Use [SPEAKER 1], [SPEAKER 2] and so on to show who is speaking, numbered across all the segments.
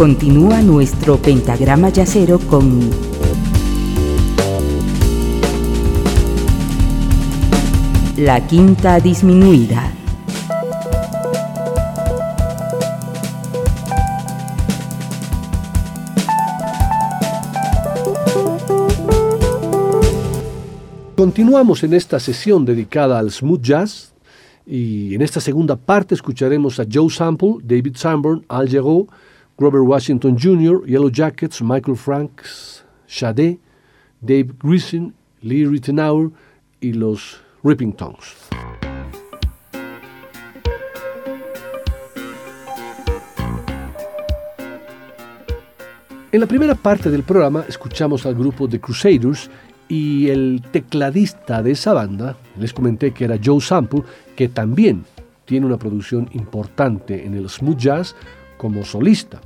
[SPEAKER 1] Continúa nuestro pentagrama yacero con la quinta disminuida.
[SPEAKER 2] Continuamos en esta sesión dedicada al smooth jazz y en esta segunda parte escucharemos a Joe Sample, David Sanborn, Al Jarreau, Robert Washington Jr., Yellow Jackets, Michael Franks, Sade, Dave Grissin, Lee Rittenauer y los Ripping Tongues. En la primera parte del programa escuchamos al grupo The Crusaders y el tecladista de esa banda, les comenté que era Joe Sample, que también tiene una producción importante en el smooth jazz como solista.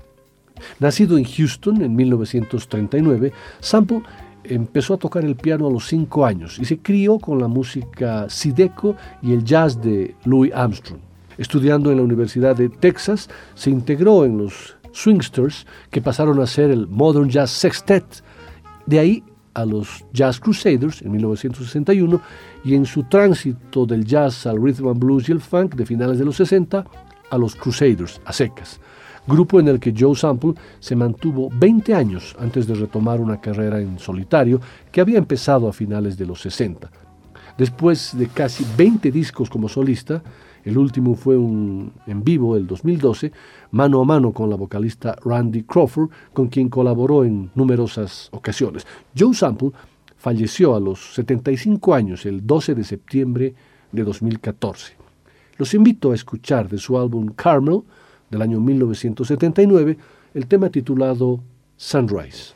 [SPEAKER 2] Nacido en Houston en 1939, Sample empezó a tocar el piano a los cinco años y se crió con la música sideco y el jazz de Louis Armstrong. Estudiando en la Universidad de Texas, se integró en los Swingsters, que pasaron a ser el Modern Jazz Sextet. De ahí a los Jazz Crusaders en 1961 y en su tránsito del jazz al rhythm and blues y el funk de finales de los 60 a los Crusaders a secas grupo en el que Joe Sample se mantuvo 20 años antes de retomar una carrera en solitario que había empezado a finales de los 60. Después de casi 20 discos como solista, el último fue un en vivo el 2012, mano a mano con la vocalista Randy Crawford, con quien colaboró en numerosas ocasiones. Joe Sample falleció a los 75 años el 12 de septiembre de 2014. Los invito a escuchar de su álbum Carmel, del año 1979, el tema titulado Sunrise.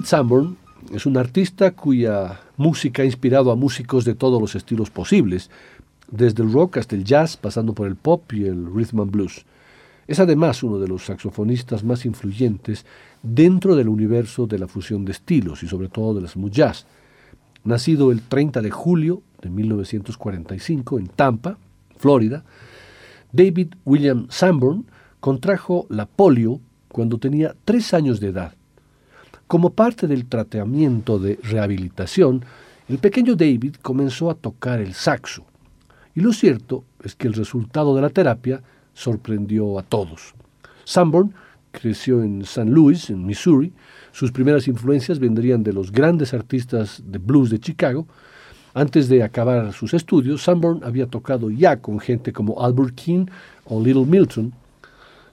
[SPEAKER 2] David Sanborn es un artista cuya música ha inspirado a músicos de todos los estilos posibles, desde el rock hasta el jazz, pasando por el pop y el rhythm and blues. Es además uno de los saxofonistas más influyentes dentro del universo de la fusión de estilos y sobre todo de las jazz. Nacido el 30 de julio de 1945 en Tampa, Florida, David William Sanborn contrajo la polio cuando tenía tres años de edad. Como parte del tratamiento de rehabilitación, el pequeño David comenzó a tocar el saxo. Y lo cierto es que el resultado de la terapia sorprendió a todos. Sanborn creció en St. Louis, en Missouri. Sus primeras influencias vendrían de los grandes artistas de blues de Chicago. Antes de acabar sus estudios, Sanborn había tocado ya con gente como Albert King o Little Milton.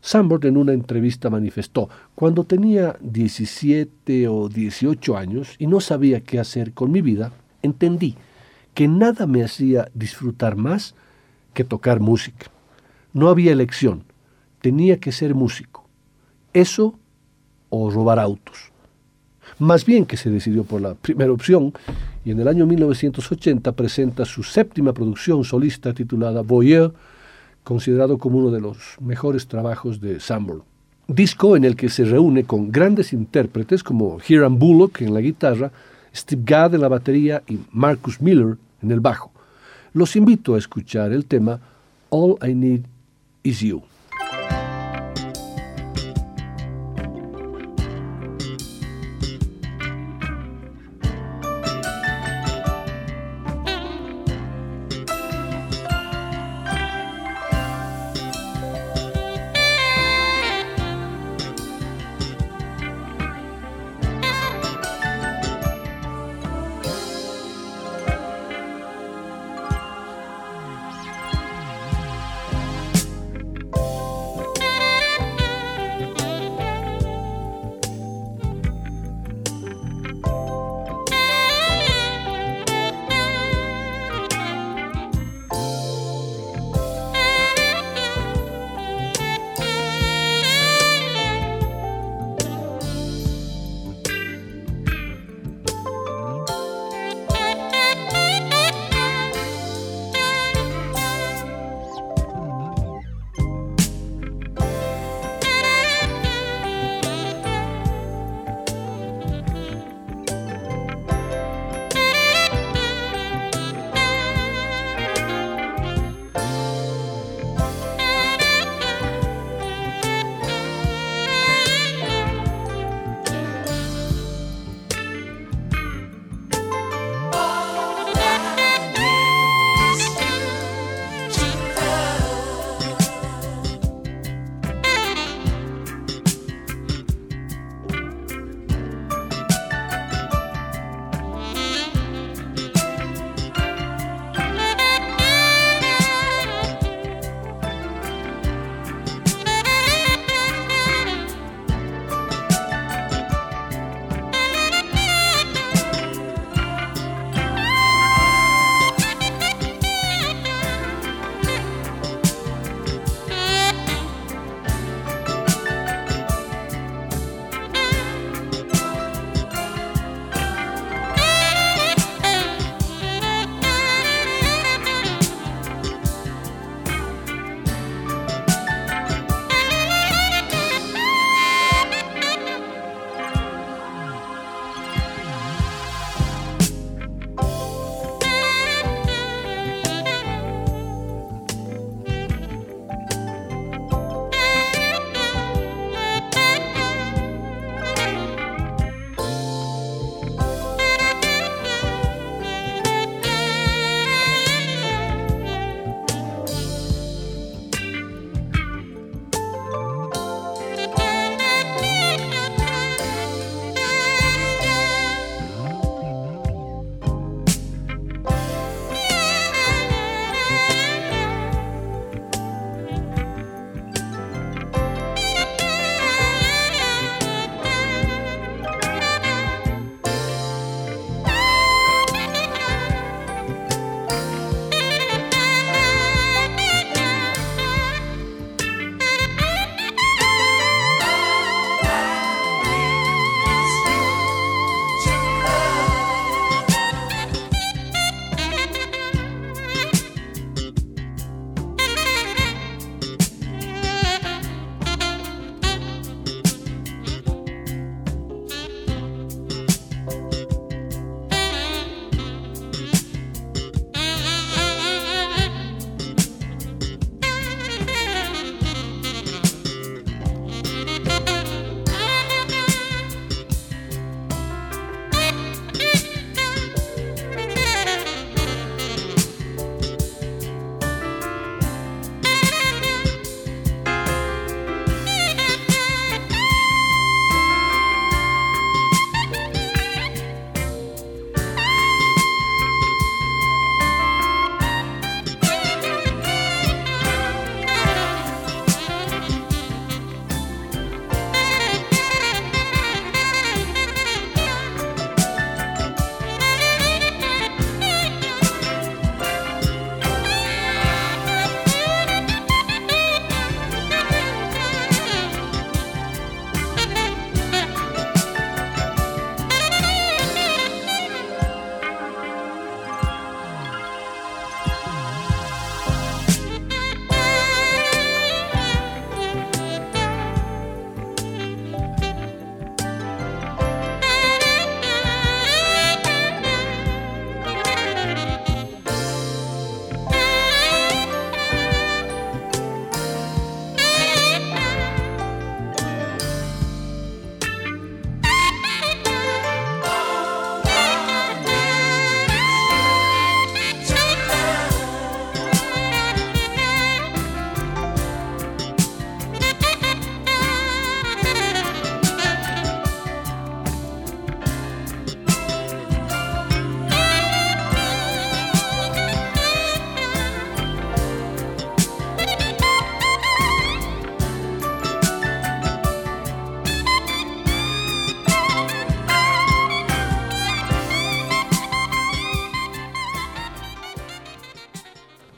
[SPEAKER 2] Sanborn en una entrevista manifestó, cuando tenía 17 o 18 años y no sabía qué hacer con mi vida, entendí que nada me hacía disfrutar más que tocar música. No había elección, tenía que ser músico. Eso o robar autos. Más bien que se decidió por la primera opción y en el año 1980 presenta su séptima producción solista titulada Voyeur, considerado como uno de los mejores trabajos de Sanborn. Disco en el que se reúne con grandes intérpretes como Hiram Bullock en la guitarra, Steve Gadd en la batería y Marcus Miller en el bajo. Los invito a escuchar el tema All I Need Is You.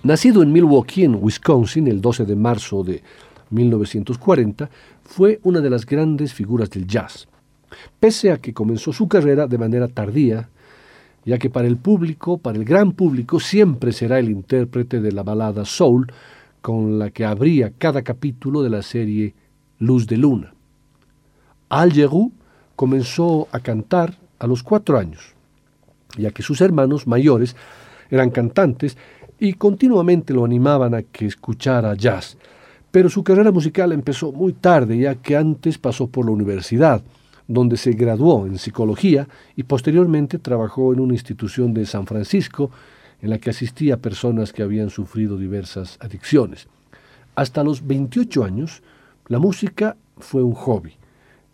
[SPEAKER 2] Nacido en Milwaukee, en Wisconsin, el 12 de marzo de 1940, fue una de las grandes figuras del jazz. Pese a que comenzó su carrera de manera tardía, ya que para el público, para el gran público, siempre será el intérprete de la balada Soul con la que abría cada capítulo de la serie Luz de Luna. Al Jarreau comenzó a cantar a los cuatro años, ya que sus hermanos mayores eran cantantes y continuamente lo animaban a que escuchara jazz. Pero su carrera musical empezó muy tarde, ya que antes pasó por la universidad, donde se graduó en psicología y posteriormente trabajó en una institución de San Francisco en la que asistía a personas que habían sufrido diversas adicciones. Hasta los 28 años, la música fue un hobby,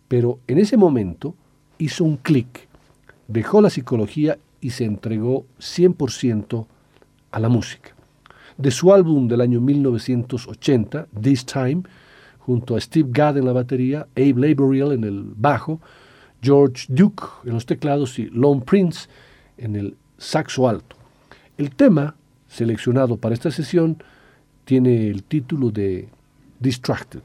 [SPEAKER 2] pero en ese momento hizo un clic, dejó la psicología y se entregó 100% a la música. De su álbum del año 1980, This Time, junto a Steve Gadd en la batería, Abe Laboriel en el bajo, George Duke en los teclados y Lone Prince en el saxo alto. El tema seleccionado para esta sesión tiene el título de Distracted.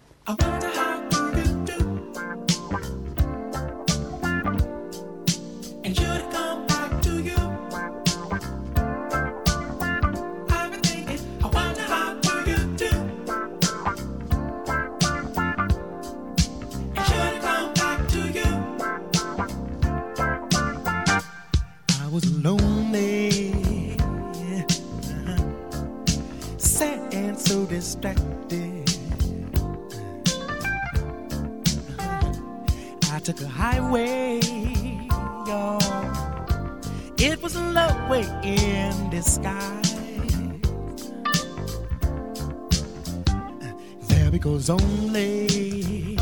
[SPEAKER 3] was only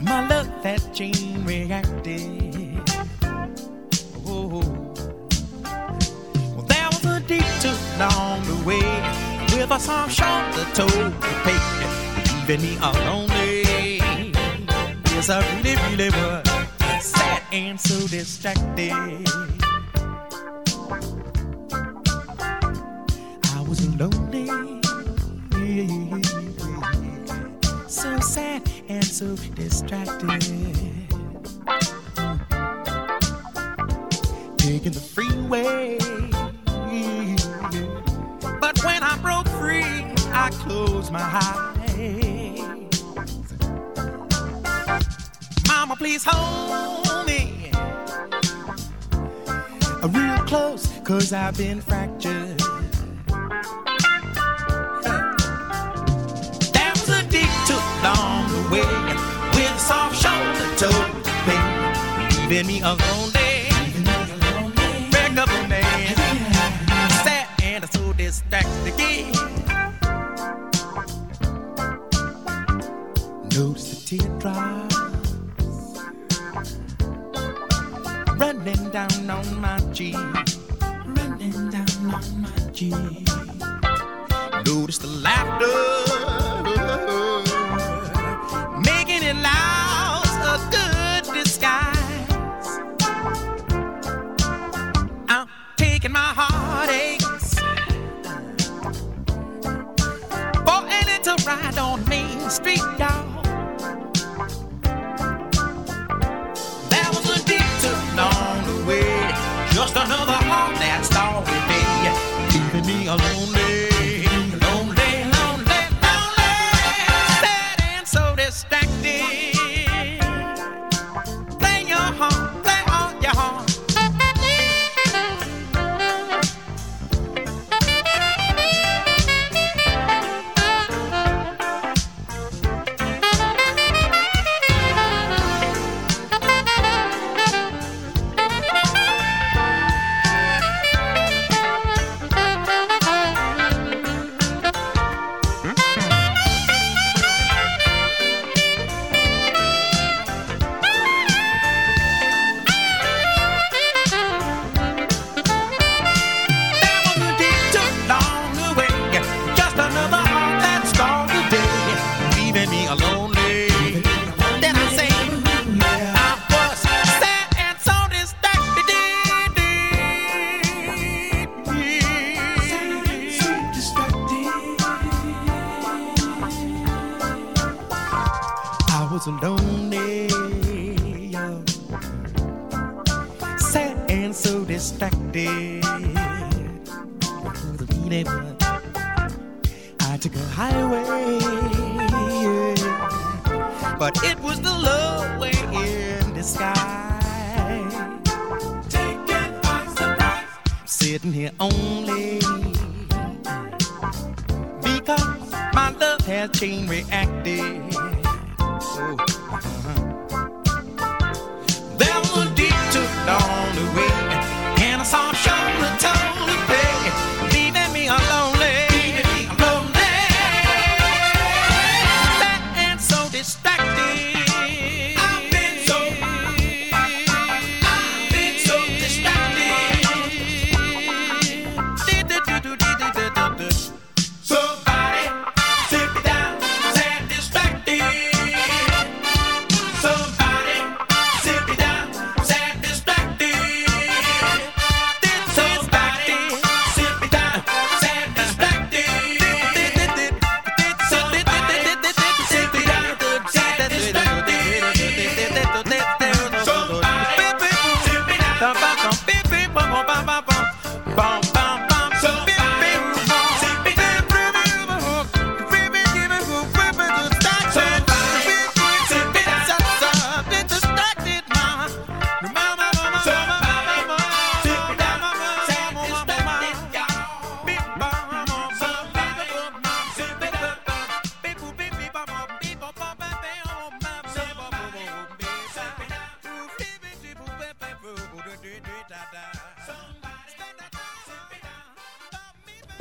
[SPEAKER 3] my love that Jane reacted. Oh, well, there was a detour along the way with a song short the toe to pay, leaving me all lonely. Yes, I really, really was sad and so distracted. I was lonely. so distracted. Taking the freeway. But when I broke free, I closed my eyes. Mama, please hold me real close, cause I've been fractured. Soft shoulder told to pay, leaving me a lonely, break up a man, sad and so distracted again. Notice the teardrops running down on my cheek. Notice the laughter.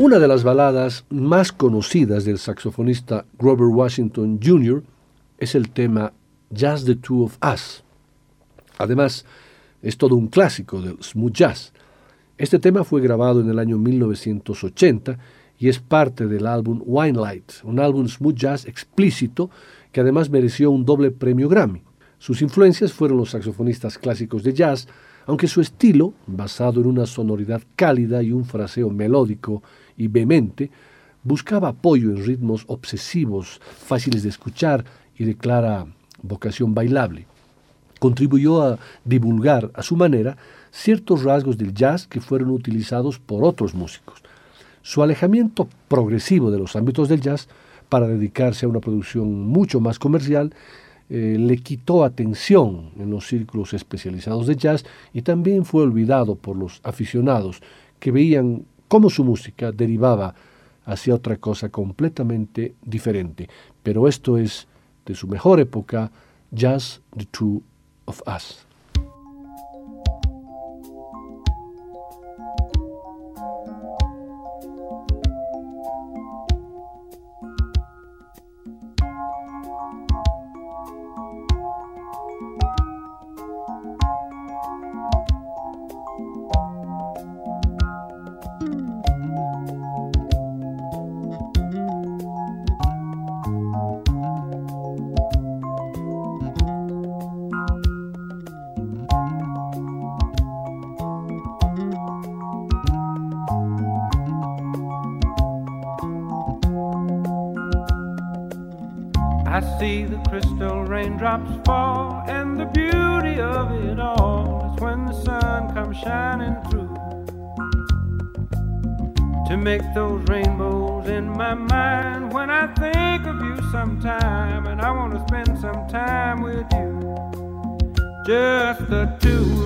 [SPEAKER 2] Una de las baladas más conocidas del saxofonista Grover Washington Jr. es el tema Just the Two of Us. Además, es todo un clásico del smooth jazz. Este tema fue grabado en el año 1980 y es parte del álbum Wine Light, un álbum smooth jazz explícito que además mereció un doble premio Grammy. Sus influencias fueron los saxofonistas clásicos de jazz, aunque su estilo, basado en una sonoridad cálida y un fraseo melódico y vehemente, buscaba apoyo en ritmos obsesivos, fáciles de escuchar y de clara vocación bailable. Contribuyó a divulgar a su manera ciertos rasgos del jazz que fueron utilizados por otros músicos. Su alejamiento progresivo de los ámbitos del jazz para dedicarse a una producción mucho más comercial eh, le quitó atención en los círculos especializados de jazz y también fue olvidado por los aficionados que veían cómo su música derivaba hacia otra cosa completamente diferente. Pero esto es de su mejor época, Jazz the Two of Us.
[SPEAKER 4] Make those rainbows in my mind. When I think of you sometime, and I want to spend some time with you, just the two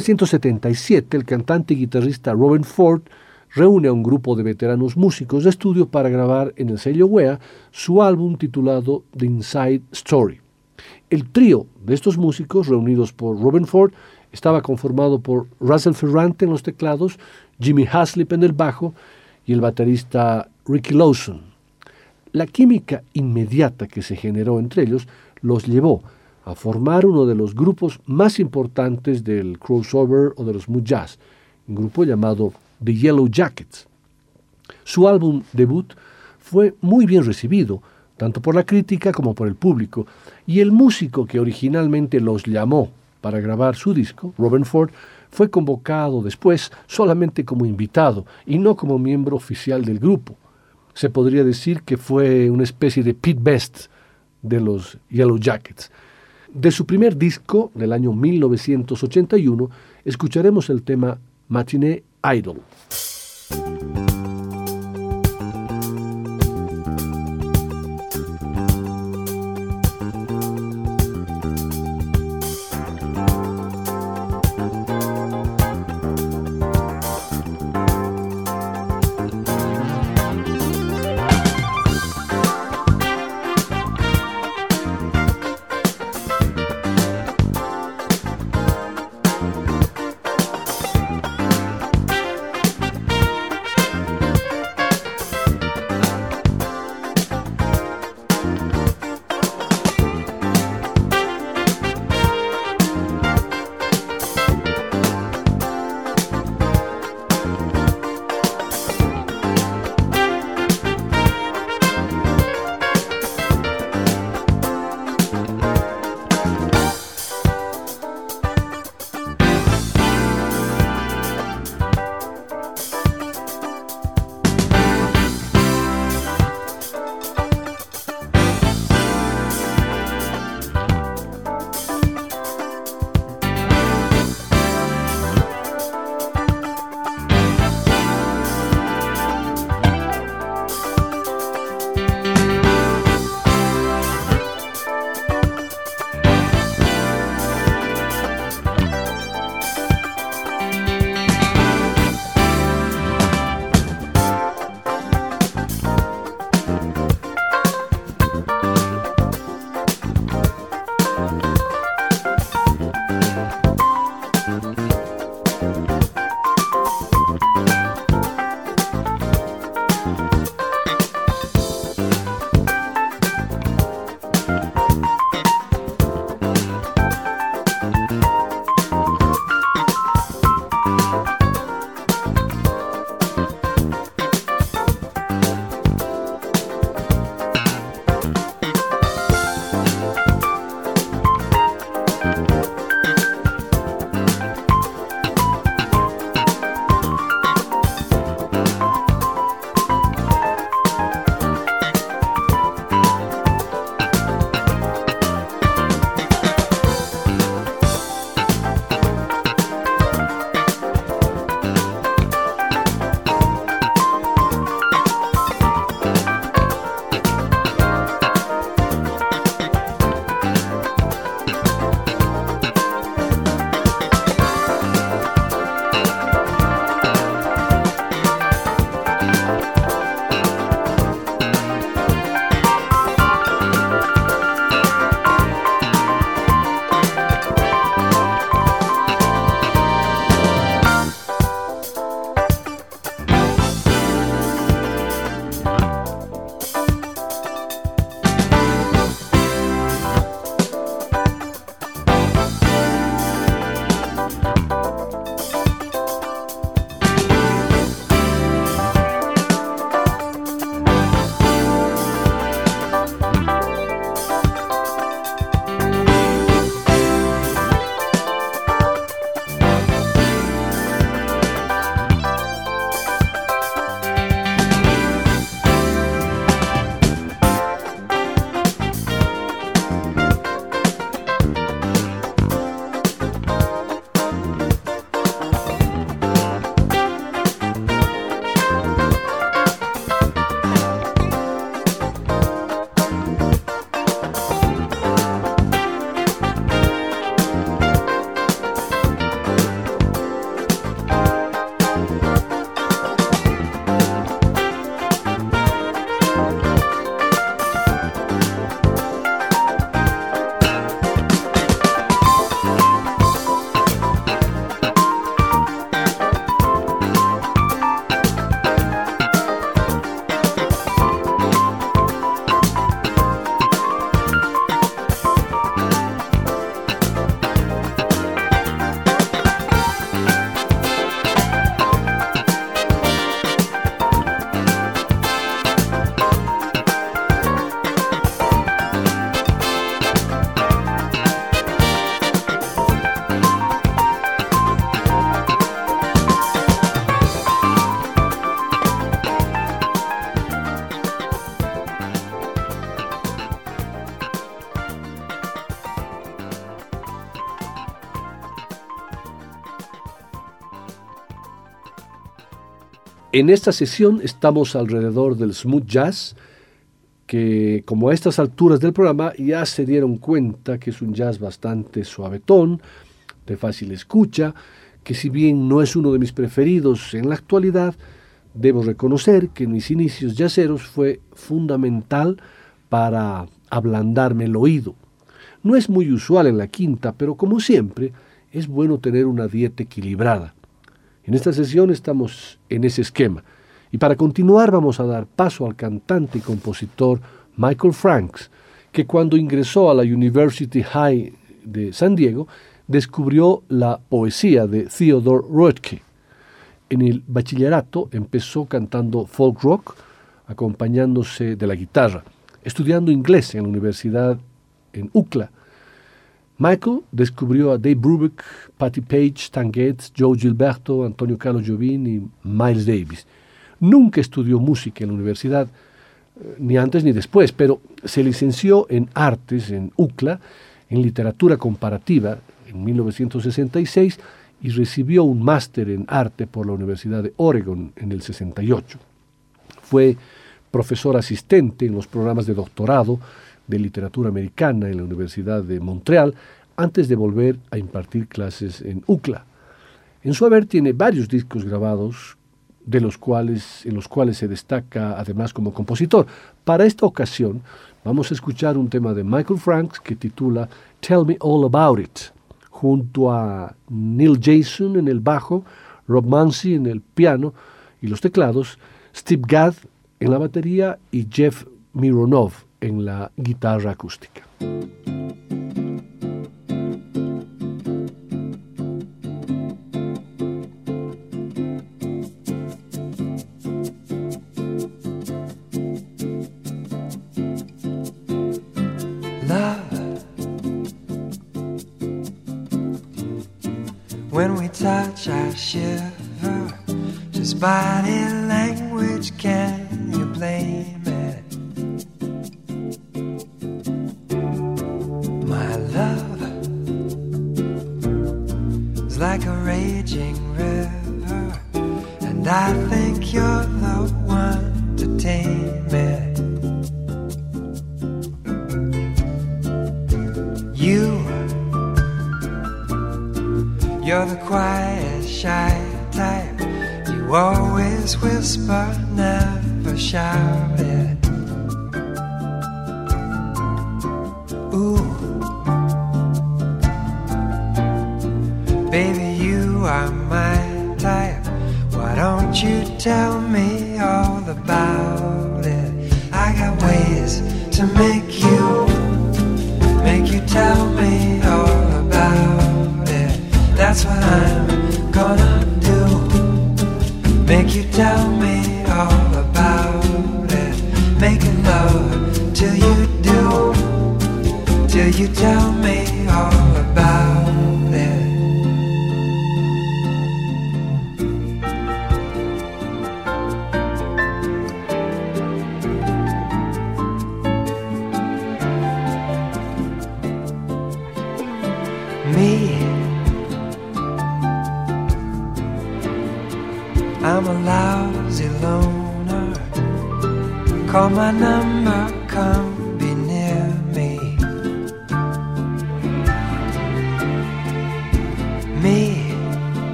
[SPEAKER 2] 1977, el cantante y guitarrista Robin Ford reúne a un grupo de veteranos músicos de estudio para grabar en el sello WEA su álbum titulado The Inside Story. El trío de estos músicos, reunidos por Robin Ford, estaba conformado por Russell Ferrante en los teclados, Jimmy Haslip en el bajo y el baterista Ricky Lawson. La química inmediata que se generó entre ellos los llevó a formar uno de los grupos más importantes del crossover o de los mood jazz, un grupo llamado The Yellow Jackets. Su álbum debut fue muy bien recibido, tanto por la crítica como por el público, y el músico que originalmente los llamó para grabar su disco, Robin Ford, fue convocado después solamente como invitado y no como miembro oficial del grupo. Se podría decir que fue una especie de Pete Best de los Yellow Jackets. De su primer disco, del año 1981, escucharemos el tema Matinee Idol. En esta sesión estamos alrededor del smooth jazz, que como a estas alturas del programa ya se dieron cuenta que es un jazz bastante suavetón, de fácil escucha, que si bien no es uno de mis preferidos en la actualidad, debo reconocer que en mis inicios jazzeros fue fundamental para ablandarme el oído. No es muy usual en la quinta, pero como siempre, es bueno tener una dieta equilibrada. En esta sesión estamos en ese esquema. Y para continuar vamos a dar paso al cantante y compositor Michael Franks, que cuando ingresó a la University High de San Diego, descubrió la poesía de Theodore Roethke. En el bachillerato empezó cantando folk rock, acompañándose de la guitarra, estudiando inglés en la universidad en UCLA. Michael descubrió a Dave Brubeck, Patti Page, Stan Getz, Joe Gilberto, Antonio Carlos Jobim y Miles Davis. Nunca estudió música en la universidad, eh, ni antes ni después, pero se licenció en artes en UCLA, en literatura comparativa en 1966 y recibió un máster en arte por la Universidad de Oregon en el 68. Fue profesor asistente en los programas de doctorado de literatura americana en la Universidad de Montreal antes de volver a impartir clases en UCLA. En su haber tiene varios discos grabados de los cuales, en los cuales se destaca además como compositor. Para esta ocasión vamos a escuchar un tema de Michael Franks que titula Tell Me All About It, junto a Neil Jason en el bajo, Rob Mansi en el piano y los teclados, Steve Gadd en la batería y Jeff Mironov en la guitarra acústica.
[SPEAKER 5] When we touch, I shiver. Just body language,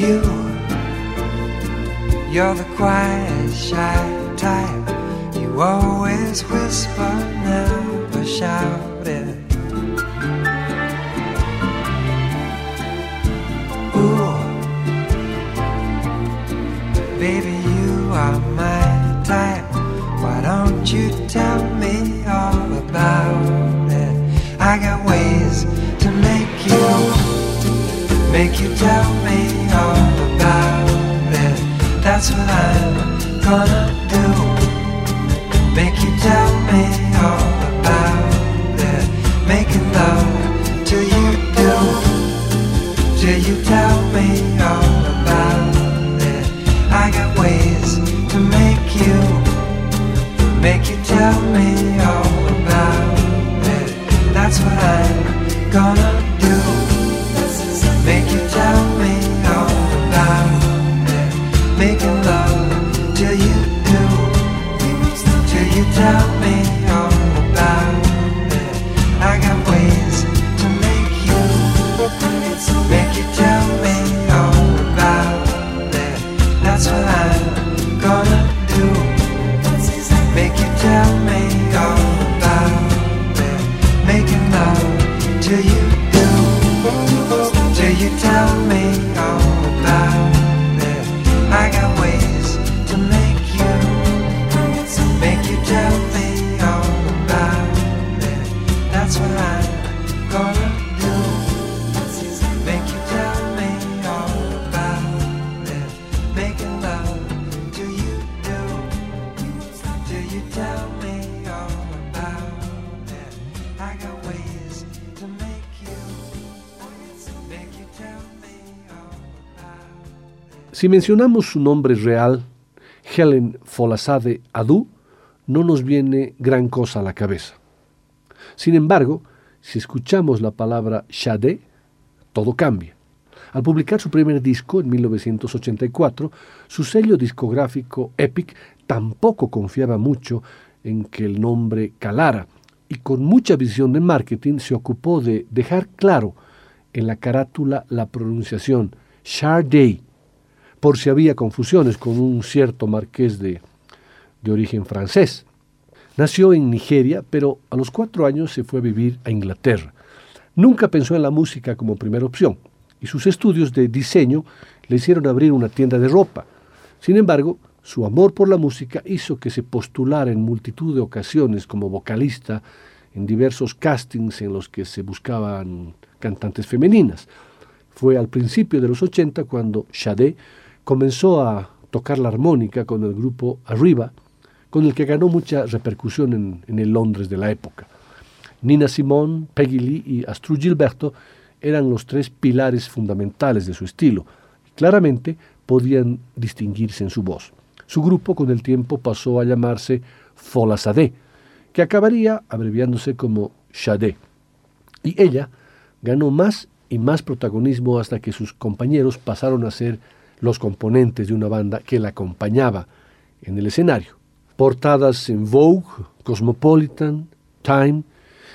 [SPEAKER 5] You. You're the quiet, shy type. You always whisper, never shout it. Ooh, baby, you are my type. Why don't you tell me That's I'm gonna
[SPEAKER 2] Si mencionamos su nombre real, Helen Folasade Adu, no nos viene gran cosa a la cabeza. Sin embargo, si escuchamos la palabra Sade, todo cambia. Al publicar su primer disco en 1984, su sello discográfico Epic tampoco confiaba mucho en que el nombre calara y con mucha visión de marketing se ocupó de dejar claro en la carátula la pronunciación Sade, por si había confusiones con un cierto marqués de, de origen francés. Nació en Nigeria, pero a los cuatro años se fue a vivir a Inglaterra. Nunca pensó en la música como primera opción, y sus estudios de diseño le hicieron abrir una tienda de ropa. Sin embargo, su amor por la música hizo que se postulara en multitud de ocasiones como vocalista en diversos castings en los que se buscaban cantantes femeninas. Fue al principio de los 80 cuando Sade comenzó a tocar la armónica con el grupo Arriba, con el que ganó mucha repercusión en, el Londres de la época. Nina Simone, Peggy Lee y Astrud Gilberto eran los tres pilares fundamentales de su estilo. Claramente podían distinguirse en su voz. Su grupo con el tiempo pasó a llamarse Fola Sade, que acabaría abreviándose como Sade. Y ella ganó más y más protagonismo hasta que sus compañeros pasaron a ser los componentes de una banda que la acompañaba en el escenario. Portadas en Vogue, Cosmopolitan, Time,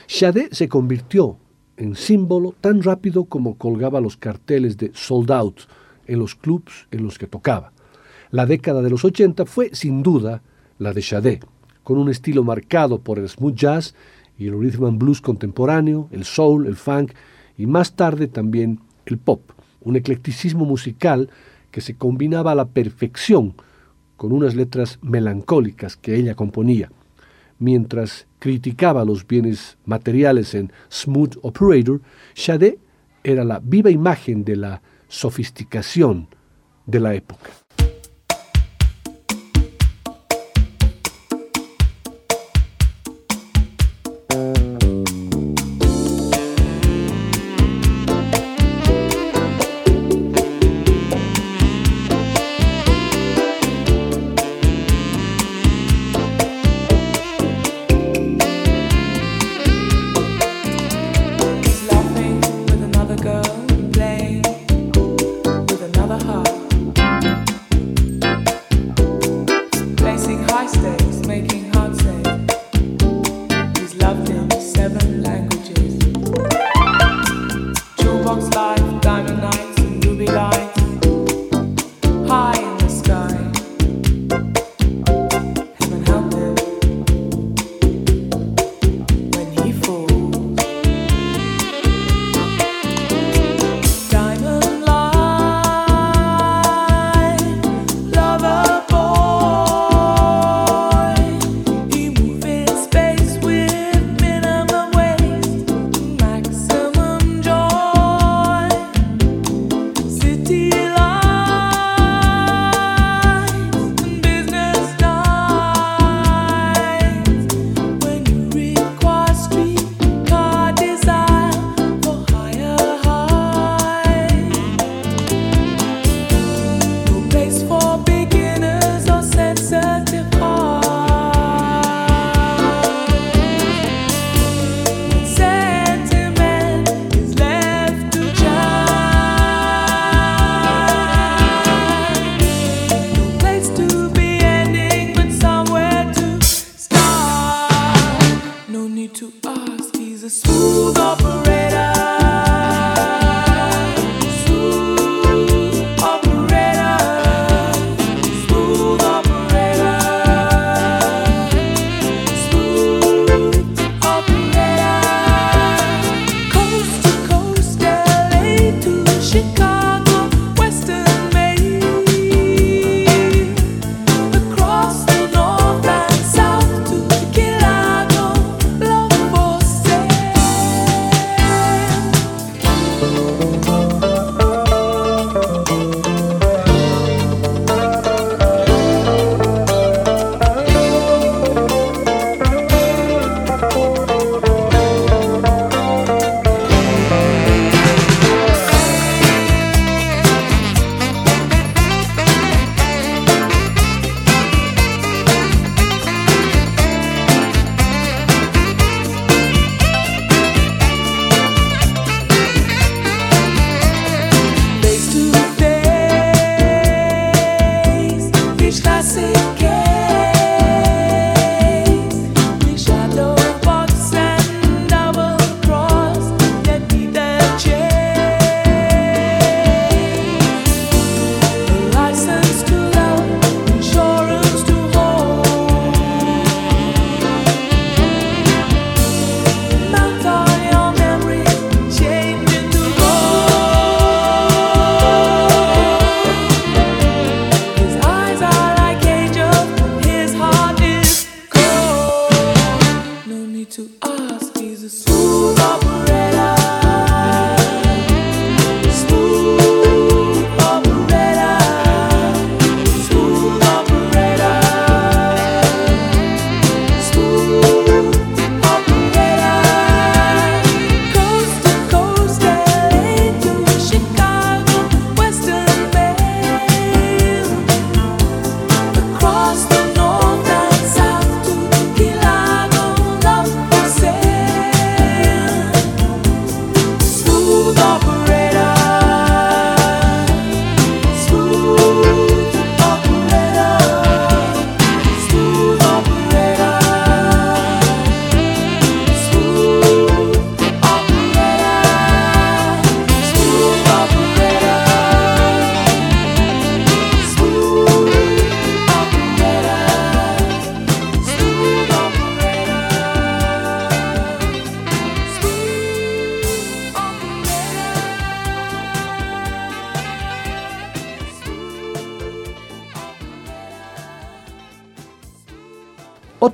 [SPEAKER 2] Sade se convirtió en símbolo tan rápido como colgaba los carteles de sold out en los clubs en los que tocaba. La década de los 80 fue sin duda la de Sade, con un estilo marcado por el smooth jazz y el rhythm and blues contemporáneo, el soul, el funk y más tarde también el pop, un eclecticismo musical que se combinaba a la perfección con unas letras melancólicas que ella componía, mientras criticaba los bienes materiales en Smooth Operator, Sade era la viva imagen de la sofisticación de la época.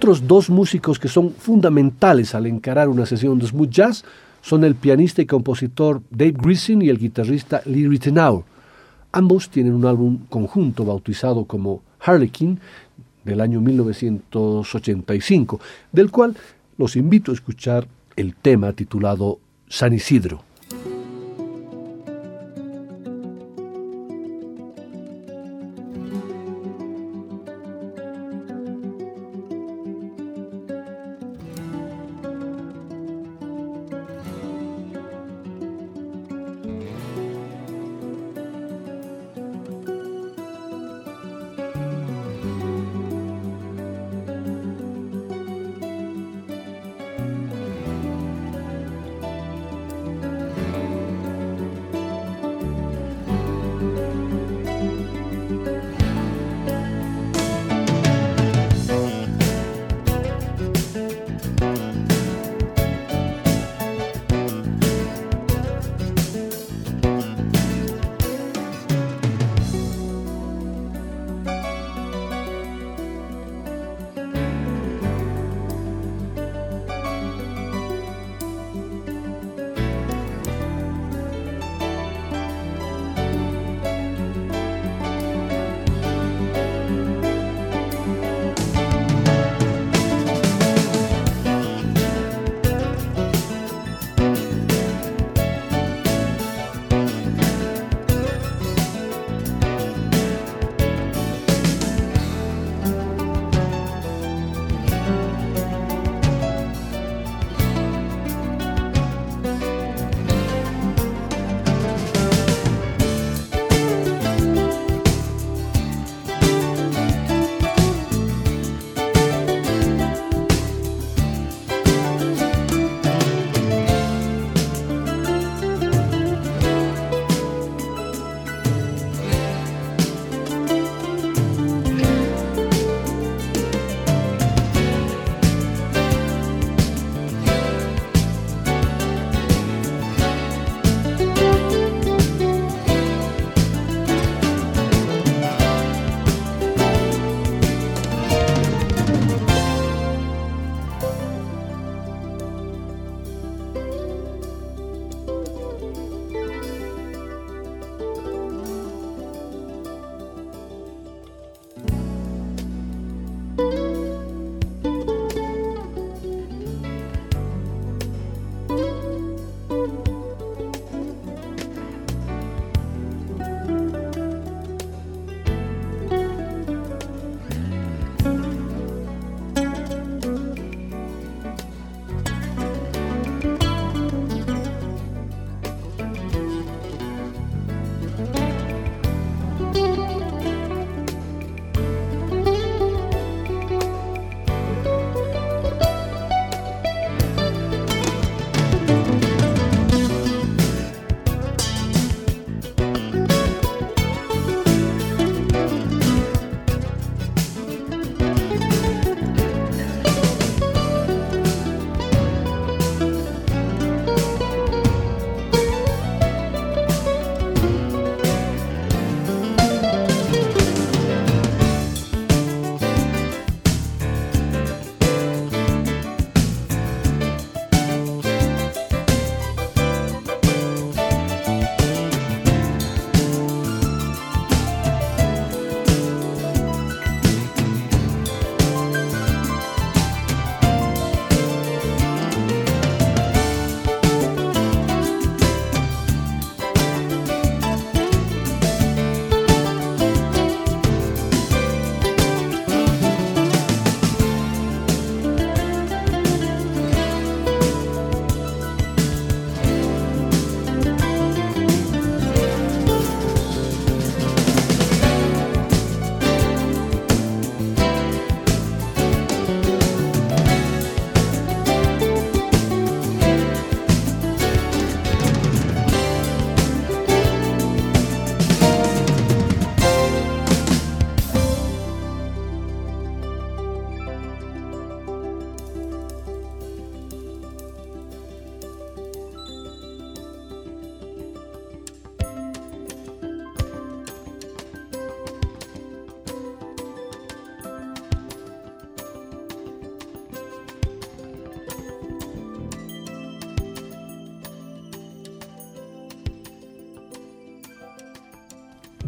[SPEAKER 2] Otros dos músicos que son fundamentales al encarar una sesión de smooth jazz son el pianista y compositor Dave Grissin y el guitarrista Lee Ritenour. Ambos tienen un álbum conjunto bautizado como Harlequin del año 1985, del cual los invito a escuchar el tema titulado San Isidro.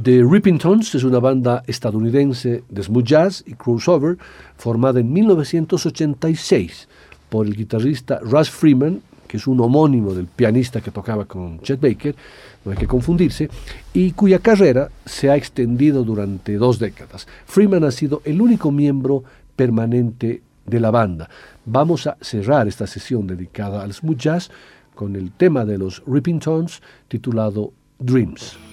[SPEAKER 2] The Ripping Tones es una banda estadounidense de smooth jazz y crossover formada en 1986 por el guitarrista Russ Freeman, que es un homónimo del pianista que tocaba con Chet Baker, no hay que confundirse, y cuya carrera se ha extendido durante dos décadas. Freeman ha sido el único miembro permanente de la banda. Vamos a cerrar esta sesión dedicada al smooth jazz con el tema de los Ripping Tones titulado Dreams.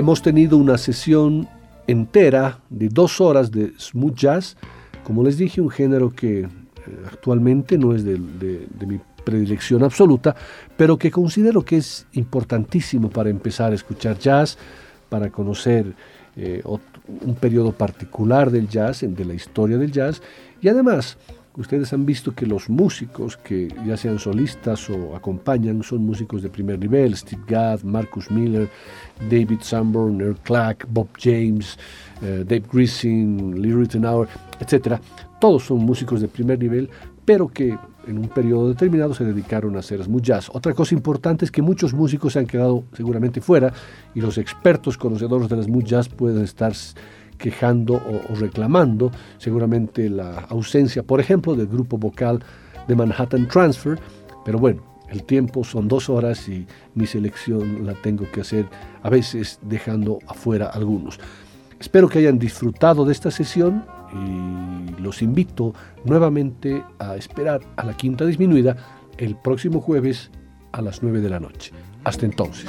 [SPEAKER 2] Hemos tenido una sesión entera de dos horas de smooth jazz, como les dije, un género que eh, actualmente no es de, mi predilección absoluta, pero que considero que es importantísimo para empezar a escuchar jazz, para conocer eh, un periodo particular del jazz, de la historia del jazz, y además Ustedes han visto que los músicos que ya sean solistas o acompañan son músicos de primer nivel, Steve Gadd, Marcus Miller, David Sanborn, Earl Clark, Bob James, eh, Dave Grising, Lee Rittenauer, etc. Todos son músicos de primer nivel, pero que en un periodo determinado se dedicaron a hacer smooth jazz. Otra cosa importante es que muchos músicos se han quedado seguramente fuera y los expertos conocedores del smooth jazz pueden estar quejando o, reclamando seguramente la ausencia, por ejemplo, del grupo vocal de Manhattan Transfer, pero bueno, el tiempo son dos horas y mi selección la tengo que hacer a veces dejando afuera algunos. Espero que hayan disfrutado de esta sesión y los invito nuevamente a esperar a la quinta disminuida el próximo jueves a las 9 de la noche. Hasta entonces.